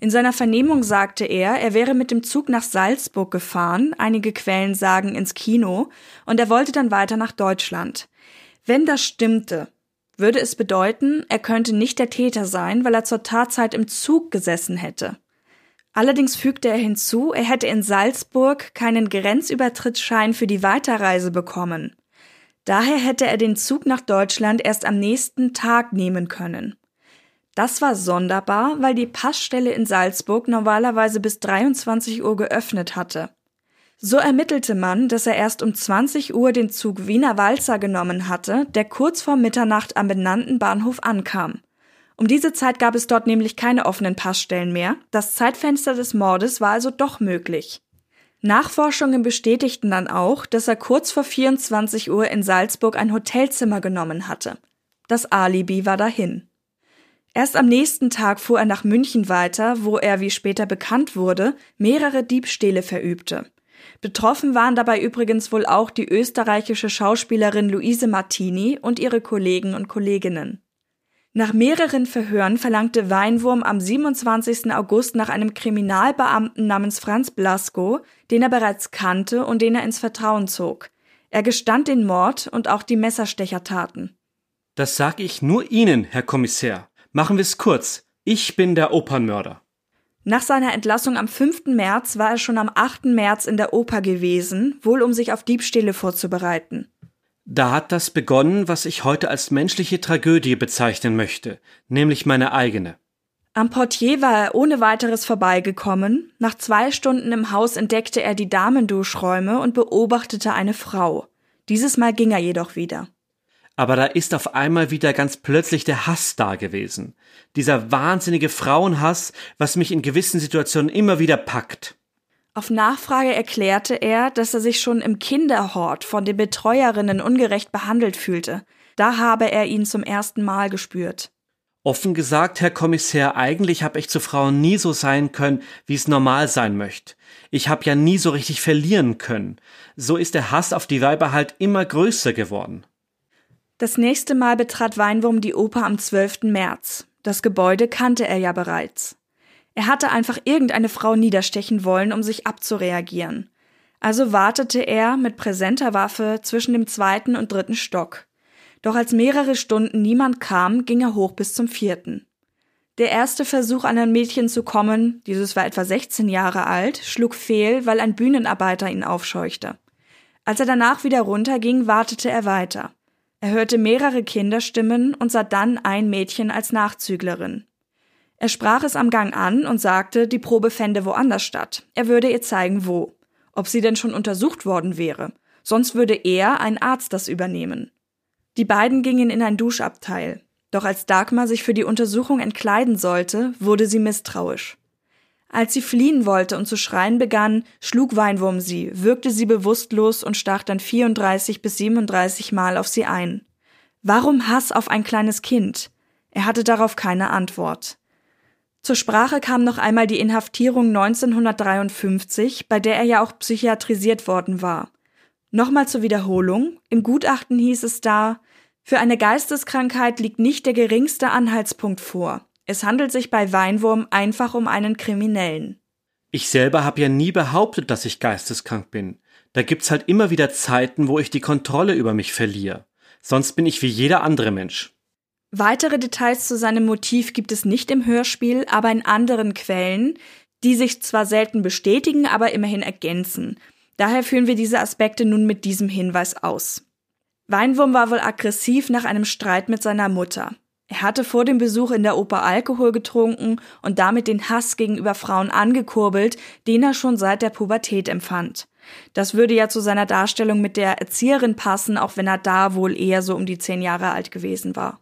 In seiner Vernehmung sagte er, er wäre mit dem Zug nach Salzburg gefahren, einige Quellen sagen ins Kino, und er wollte dann weiter nach Deutschland. Wenn das stimmte, würde es bedeuten, er könnte nicht der Täter sein, weil er zur Tatzeit im Zug gesessen hätte. Allerdings fügte er hinzu, er hätte in Salzburg keinen Grenzübertrittsschein für die Weiterreise bekommen. Daher hätte er den Zug nach Deutschland erst am nächsten Tag nehmen können. Das war sonderbar, weil die Passstelle in Salzburg normalerweise bis 23 Uhr geöffnet hatte. So ermittelte man, dass er erst um 20 Uhr den Zug Wiener Walzer genommen hatte, der kurz vor Mitternacht am benannten Bahnhof ankam. Um diese Zeit gab es dort nämlich keine offenen Passstellen mehr, das Zeitfenster des Mordes war also doch möglich. Nachforschungen bestätigten dann auch, dass er kurz vor 24 Uhr in Salzburg ein Hotelzimmer genommen hatte. Das Alibi war dahin. Erst am nächsten Tag fuhr er nach München weiter, wo er, wie später bekannt wurde, mehrere Diebstähle verübte. Betroffen waren dabei übrigens wohl auch die österreichische Schauspielerin Luise Martini und ihre Kollegen und Kolleginnen. Nach mehreren Verhören verlangte Weinwurm am 27. August nach einem Kriminalbeamten namens Franz Blasko, den er bereits kannte und den er ins Vertrauen zog. Er gestand den Mord und auch die Messerstechertaten. Das sag ich nur Ihnen, Herr Kommissar. Machen wir es kurz. Ich bin der Opernmörder. Nach seiner Entlassung am 5. März war er schon am 8. März in der Oper gewesen, wohl um sich auf Diebstähle vorzubereiten. Da hat das begonnen, was ich heute als menschliche Tragödie bezeichnen möchte, nämlich meine eigene. Am Portier war er ohne weiteres vorbeigekommen. Nach zwei Stunden im Haus entdeckte er die Damenduschräume und beobachtete eine Frau. Dieses Mal ging er jedoch wieder. Aber da ist auf einmal wieder ganz plötzlich der Hass da gewesen. Dieser wahnsinnige Frauenhass, was mich in gewissen Situationen immer wieder packt. Auf Nachfrage erklärte er, dass er sich schon im Kinderhort von den Betreuerinnen ungerecht behandelt fühlte. Da habe er ihn zum ersten Mal gespürt. Offen gesagt, Herr Kommissär, eigentlich habe ich zu Frauen nie so sein können, wie es normal sein möchte. Ich habe ja nie so richtig verlieren können. So ist der Hass auf die Weiber halt immer größer geworden. Das nächste Mal betrat Weinwurm die Oper am 12. März. Das Gebäude kannte er ja bereits. Er hatte einfach irgendeine Frau niederstechen wollen, um sich abzureagieren. Also wartete er mit präsenter Waffe zwischen dem zweiten und dritten Stock. Doch als mehrere Stunden niemand kam, ging er hoch bis zum vierten. Der erste Versuch, an ein Mädchen zu kommen, dieses war etwa 16 Jahre alt, schlug fehl, weil ein Bühnenarbeiter ihn aufscheuchte. Als er danach wieder runterging, wartete er weiter. Er hörte mehrere Kinderstimmen und sah dann ein Mädchen als Nachzüglerin. Er sprach es am Gang an und sagte, die Probe fände woanders statt. Er würde ihr zeigen, wo. Ob sie denn schon untersucht worden wäre. Sonst würde er, ein Arzt, das übernehmen. Die beiden gingen in ein Duschabteil. Doch als Dagmar sich für die Untersuchung entkleiden sollte, wurde sie misstrauisch. Als sie fliehen wollte und zu schreien begann, schlug Weinwurm sie, wirkte sie bewusstlos und stach dann 34 bis 37 Mal auf sie ein. Warum Hass auf ein kleines Kind? Er hatte darauf keine Antwort. Zur Sprache kam noch einmal die Inhaftierung 1953, bei der er ja auch psychiatrisiert worden war. Nochmal zur Wiederholung. Im Gutachten hieß es da, für eine Geisteskrankheit liegt nicht der geringste Anhaltspunkt vor. Es handelt sich bei Weinwurm einfach um einen Kriminellen. Ich selber habe ja nie behauptet, dass ich geisteskrank bin. Da gibt's halt immer wieder Zeiten, wo ich die Kontrolle über mich verliere. Sonst bin ich wie jeder andere Mensch. Weitere Details zu seinem Motiv gibt es nicht im Hörspiel, aber in anderen Quellen, die sich zwar selten bestätigen, aber immerhin ergänzen. Daher führen wir diese Aspekte nun mit diesem Hinweis aus. Weinwurm war wohl aggressiv nach einem Streit mit seiner Mutter. Er hatte vor dem Besuch in der Oper Alkohol getrunken und damit den Hass gegenüber Frauen angekurbelt, den er schon seit der Pubertät empfand. Das würde ja zu seiner Darstellung mit der Erzieherin passen, auch wenn er da wohl eher so um die zehn Jahre alt gewesen war.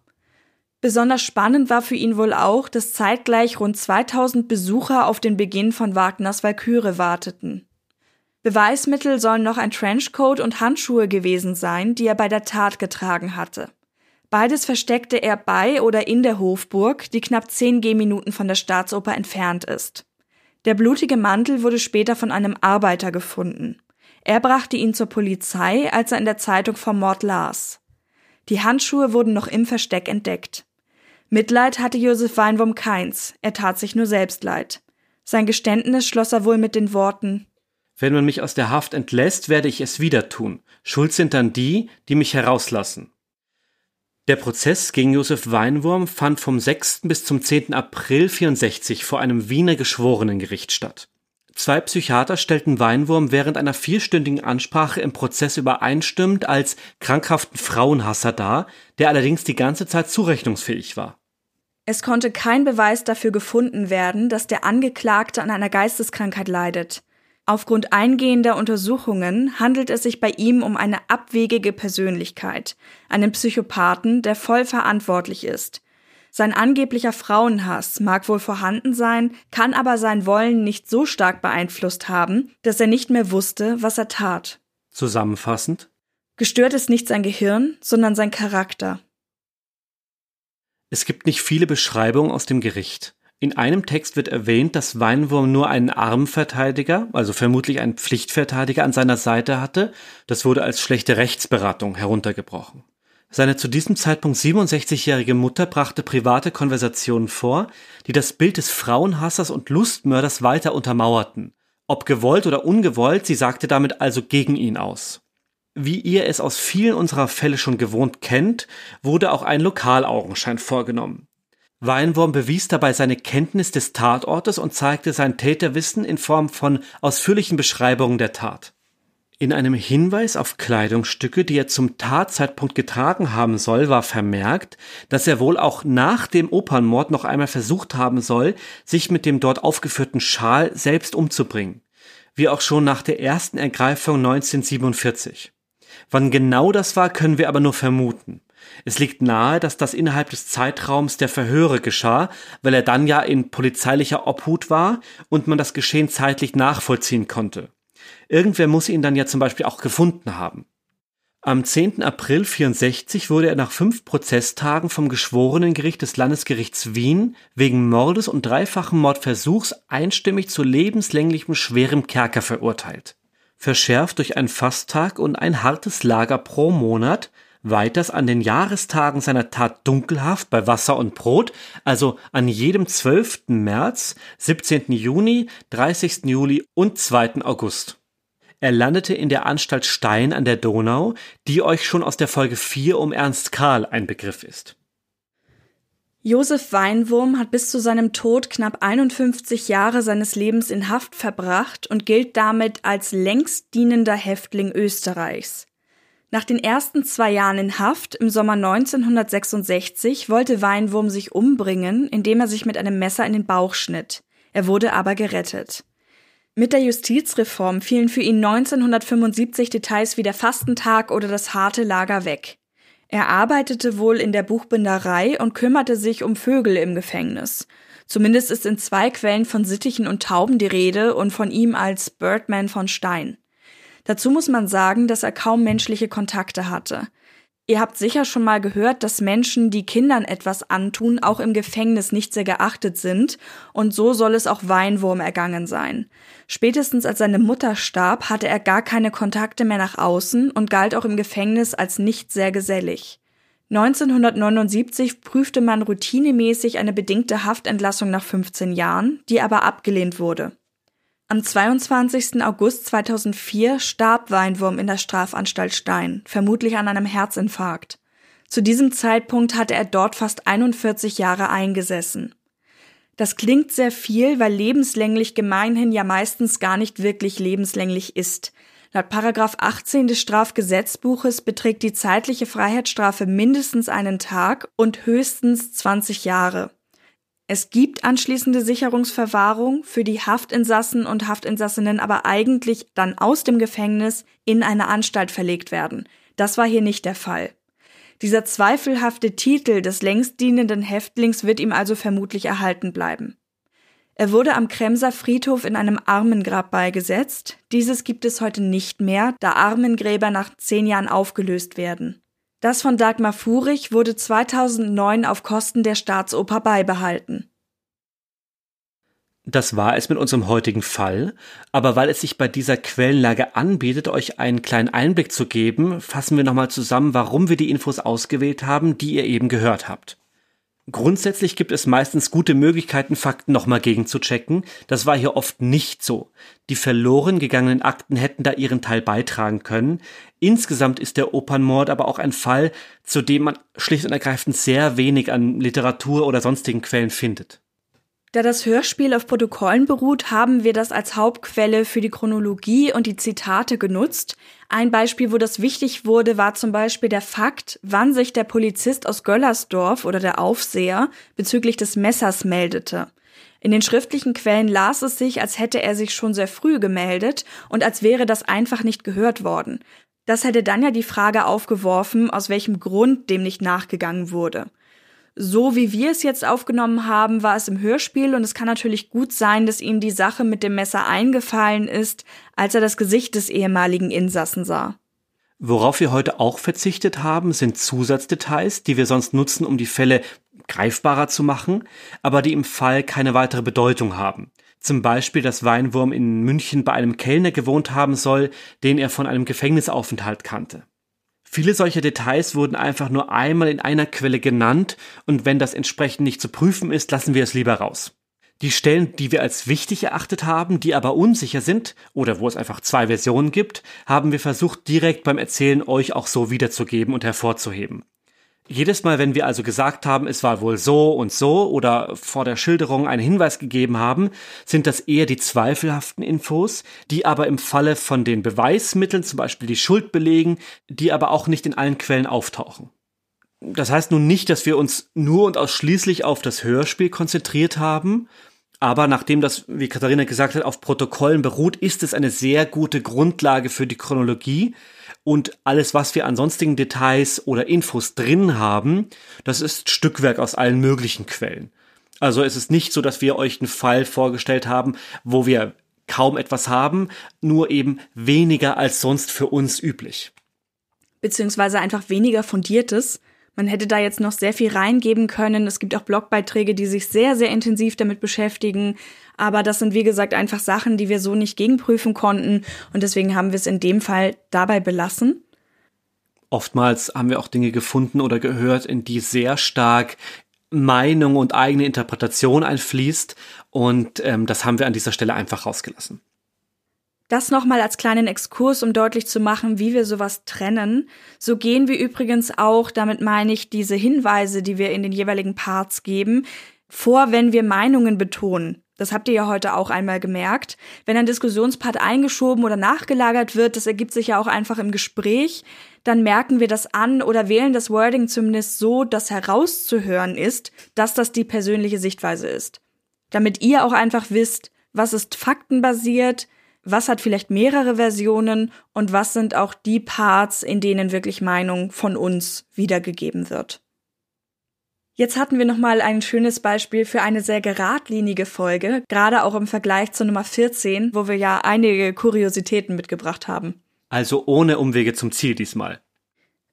Besonders spannend war für ihn wohl auch, dass zeitgleich rund 2000 Besucher auf den Beginn von Wagners Walküre warteten. Beweismittel sollen noch ein Trenchcoat und Handschuhe gewesen sein, die er bei der Tat getragen hatte. Beides versteckte er bei oder in der Hofburg, die knapp zehn Gehminuten von der Staatsoper entfernt ist. Der blutige Mantel wurde später von einem Arbeiter gefunden. Er brachte ihn zur Polizei, als er in der Zeitung vom Mord las. Die Handschuhe wurden noch im Versteck entdeckt. Mitleid hatte Josef Weinwurm keins, er tat sich nur selbst leid. Sein Geständnis schloss er wohl mit den Worten Wenn man mich aus der Haft entlässt, werde ich es wieder tun. Schuld sind dann die, die mich herauslassen. Der Prozess gegen Josef Weinwurm fand vom 6. bis zum 10. April 64 vor einem Wiener Geschworenengericht statt. Zwei Psychiater stellten Weinwurm während einer vierstündigen Ansprache im Prozess übereinstimmend als krankhaften Frauenhasser dar, der allerdings die ganze Zeit zurechnungsfähig war. Es konnte kein Beweis dafür gefunden werden, dass der Angeklagte an einer Geisteskrankheit leidet. Aufgrund eingehender Untersuchungen handelt es sich bei ihm um eine abwegige Persönlichkeit, einen Psychopathen, der voll verantwortlich ist. Sein angeblicher Frauenhass mag wohl vorhanden sein, kann aber sein Wollen nicht so stark beeinflusst haben, dass er nicht mehr wusste, was er tat. Zusammenfassend? Gestört ist nicht sein Gehirn, sondern sein Charakter. Es gibt nicht viele Beschreibungen aus dem Gericht. In einem Text wird erwähnt, dass Weinwurm nur einen Armverteidiger, also vermutlich einen Pflichtverteidiger an seiner Seite hatte. Das wurde als schlechte Rechtsberatung heruntergebrochen. Seine zu diesem Zeitpunkt 67-jährige Mutter brachte private Konversationen vor, die das Bild des Frauenhassers und Lustmörders weiter untermauerten. Ob gewollt oder ungewollt, sie sagte damit also gegen ihn aus. Wie ihr es aus vielen unserer Fälle schon gewohnt kennt, wurde auch ein Lokalaugenschein vorgenommen. Weinwurm bewies dabei seine Kenntnis des Tatortes und zeigte sein Täterwissen in Form von ausführlichen Beschreibungen der Tat. In einem Hinweis auf Kleidungsstücke, die er zum Tatzeitpunkt getragen haben soll, war vermerkt, dass er wohl auch nach dem Opernmord noch einmal versucht haben soll, sich mit dem dort aufgeführten Schal selbst umzubringen, wie auch schon nach der ersten Ergreifung 1947. Wann genau das war, können wir aber nur vermuten. Es liegt nahe, dass das innerhalb des Zeitraums der Verhöre geschah, weil er dann ja in polizeilicher Obhut war und man das Geschehen zeitlich nachvollziehen konnte. Irgendwer muss ihn dann ja zum Beispiel auch gefunden haben. Am 10. April 64 wurde er nach fünf Prozesstagen vom Geschworenengericht des Landesgerichts Wien wegen Mordes und dreifachen Mordversuchs einstimmig zu lebenslänglichem schwerem Kerker verurteilt. Verschärft durch einen Fasttag und ein hartes Lager pro Monat, weiters an den Jahrestagen seiner Tat Dunkelhaft bei Wasser und Brot, also an jedem 12. März, 17. Juni, 30. Juli und 2. August. Er landete in der Anstalt Stein an der Donau, die euch schon aus der Folge 4 um Ernst Karl ein Begriff ist. Josef Weinwurm hat bis zu seinem Tod knapp 51 Jahre seines Lebens in Haft verbracht und gilt damit als längst dienender Häftling Österreichs. Nach den ersten zwei Jahren in Haft im Sommer 1966 wollte Weinwurm sich umbringen, indem er sich mit einem Messer in den Bauch schnitt. Er wurde aber gerettet. Mit der Justizreform fielen für ihn 1975 Details wie der Fastentag oder das harte Lager weg. Er arbeitete wohl in der Buchbinderei und kümmerte sich um Vögel im Gefängnis. Zumindest ist in zwei Quellen von Sittichen und Tauben die Rede und von ihm als Birdman von Stein. Dazu muss man sagen, dass er kaum menschliche Kontakte hatte. Ihr habt sicher schon mal gehört, dass Menschen, die Kindern etwas antun, auch im Gefängnis nicht sehr geachtet sind, und so soll es auch Weinwurm ergangen sein. Spätestens als seine Mutter starb, hatte er gar keine Kontakte mehr nach außen und galt auch im Gefängnis als nicht sehr gesellig. 1979 prüfte man routinemäßig eine bedingte Haftentlassung nach 15 Jahren, die aber abgelehnt wurde. Am 22. August 2004 starb Weinwurm in der Strafanstalt Stein, vermutlich an einem Herzinfarkt. Zu diesem Zeitpunkt hatte er dort fast 41 Jahre eingesessen. Das klingt sehr viel, weil lebenslänglich gemeinhin ja meistens gar nicht wirklich lebenslänglich ist. Laut Paragraph 18 des Strafgesetzbuches beträgt die zeitliche Freiheitsstrafe mindestens einen Tag und höchstens 20 Jahre. Es gibt anschließende Sicherungsverwahrung für die Haftinsassen und Haftinsassinnen aber eigentlich dann aus dem Gefängnis in eine Anstalt verlegt werden. Das war hier nicht der Fall. Dieser zweifelhafte Titel des längst dienenden Häftlings wird ihm also vermutlich erhalten bleiben. Er wurde am Kremser Friedhof in einem Armengrab beigesetzt. Dieses gibt es heute nicht mehr, da Armengräber nach zehn Jahren aufgelöst werden. Das von Dagmar Furich wurde 2009 auf Kosten der Staatsoper beibehalten. Das war es mit unserem heutigen Fall, aber weil es sich bei dieser Quellenlage anbietet, euch einen kleinen Einblick zu geben, fassen wir nochmal zusammen, warum wir die Infos ausgewählt haben, die ihr eben gehört habt. Grundsätzlich gibt es meistens gute Möglichkeiten, Fakten nochmal gegenzuchecken. Das war hier oft nicht so. Die verloren gegangenen Akten hätten da ihren Teil beitragen können. Insgesamt ist der Opernmord aber auch ein Fall, zu dem man schlicht und ergreifend sehr wenig an Literatur oder sonstigen Quellen findet. Da das Hörspiel auf Protokollen beruht, haben wir das als Hauptquelle für die Chronologie und die Zitate genutzt. Ein Beispiel, wo das wichtig wurde, war zum Beispiel der Fakt, wann sich der Polizist aus Göllersdorf oder der Aufseher bezüglich des Messers meldete. In den schriftlichen Quellen las es sich, als hätte er sich schon sehr früh gemeldet und als wäre das einfach nicht gehört worden. Das hätte dann ja die Frage aufgeworfen, aus welchem Grund dem nicht nachgegangen wurde. So wie wir es jetzt aufgenommen haben, war es im Hörspiel und es kann natürlich gut sein, dass ihm die Sache mit dem Messer eingefallen ist, als er das Gesicht des ehemaligen Insassen sah. Worauf wir heute auch verzichtet haben, sind Zusatzdetails, die wir sonst nutzen, um die Fälle greifbarer zu machen, aber die im Fall keine weitere Bedeutung haben. Zum Beispiel, dass Weinwurm in München bei einem Kellner gewohnt haben soll, den er von einem Gefängnisaufenthalt kannte. Viele solcher Details wurden einfach nur einmal in einer Quelle genannt und wenn das entsprechend nicht zu prüfen ist, lassen wir es lieber raus. Die Stellen, die wir als wichtig erachtet haben, die aber unsicher sind oder wo es einfach zwei Versionen gibt, haben wir versucht direkt beim Erzählen euch auch so wiederzugeben und hervorzuheben. Jedes Mal, wenn wir also gesagt haben, es war wohl so und so oder vor der Schilderung einen Hinweis gegeben haben, sind das eher die zweifelhaften Infos, die aber im Falle von den Beweismitteln, zum Beispiel die Schuld belegen, die aber auch nicht in allen Quellen auftauchen. Das heißt nun nicht, dass wir uns nur und ausschließlich auf das Hörspiel konzentriert haben, aber nachdem das, wie Katharina gesagt hat, auf Protokollen beruht, ist es eine sehr gute Grundlage für die Chronologie, und alles, was wir an sonstigen Details oder Infos drin haben, das ist Stückwerk aus allen möglichen Quellen. Also es ist nicht so, dass wir euch einen Fall vorgestellt haben, wo wir kaum etwas haben, nur eben weniger als sonst für uns üblich. Beziehungsweise einfach weniger fundiertes. Man hätte da jetzt noch sehr viel reingeben können. Es gibt auch Blogbeiträge, die sich sehr, sehr intensiv damit beschäftigen. Aber das sind, wie gesagt, einfach Sachen, die wir so nicht gegenprüfen konnten. Und deswegen haben wir es in dem Fall dabei belassen. Oftmals haben wir auch Dinge gefunden oder gehört, in die sehr stark Meinung und eigene Interpretation einfließt. Und ähm, das haben wir an dieser Stelle einfach rausgelassen. Das nochmal als kleinen Exkurs, um deutlich zu machen, wie wir sowas trennen. So gehen wir übrigens auch, damit meine ich diese Hinweise, die wir in den jeweiligen Parts geben, vor, wenn wir Meinungen betonen. Das habt ihr ja heute auch einmal gemerkt. Wenn ein Diskussionspart eingeschoben oder nachgelagert wird, das ergibt sich ja auch einfach im Gespräch, dann merken wir das an oder wählen das Wording zumindest so, dass herauszuhören ist, dass das die persönliche Sichtweise ist. Damit ihr auch einfach wisst, was ist faktenbasiert, was hat vielleicht mehrere Versionen und was sind auch die Parts, in denen wirklich Meinung von uns wiedergegeben wird. Jetzt hatten wir nochmal ein schönes Beispiel für eine sehr geradlinige Folge, gerade auch im Vergleich zur Nummer 14, wo wir ja einige Kuriositäten mitgebracht haben. Also ohne Umwege zum Ziel diesmal.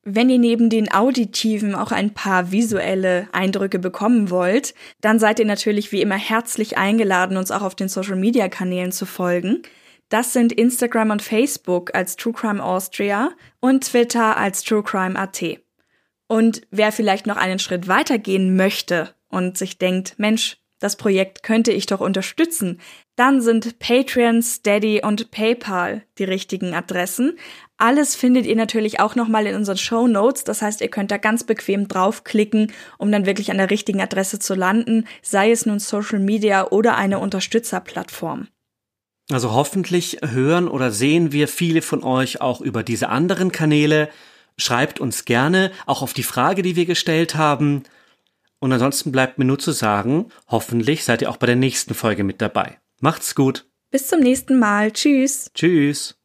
Wenn ihr neben den auditiven auch ein paar visuelle Eindrücke bekommen wollt, dann seid ihr natürlich wie immer herzlich eingeladen, uns auch auf den Social-Media-Kanälen zu folgen. Das sind Instagram und Facebook als True Crime Austria und Twitter als True Crime AT. Und wer vielleicht noch einen Schritt weitergehen möchte und sich denkt, Mensch, das Projekt könnte ich doch unterstützen, dann sind Patreon, Steady und PayPal die richtigen Adressen. Alles findet ihr natürlich auch nochmal in unseren Show Notes. Das heißt, ihr könnt da ganz bequem draufklicken, um dann wirklich an der richtigen Adresse zu landen, sei es nun Social Media oder eine Unterstützerplattform. Also hoffentlich hören oder sehen wir viele von euch auch über diese anderen Kanäle. Schreibt uns gerne auch auf die Frage, die wir gestellt haben. Und ansonsten bleibt mir nur zu sagen, hoffentlich seid ihr auch bei der nächsten Folge mit dabei. Macht's gut. Bis zum nächsten Mal. Tschüss. Tschüss.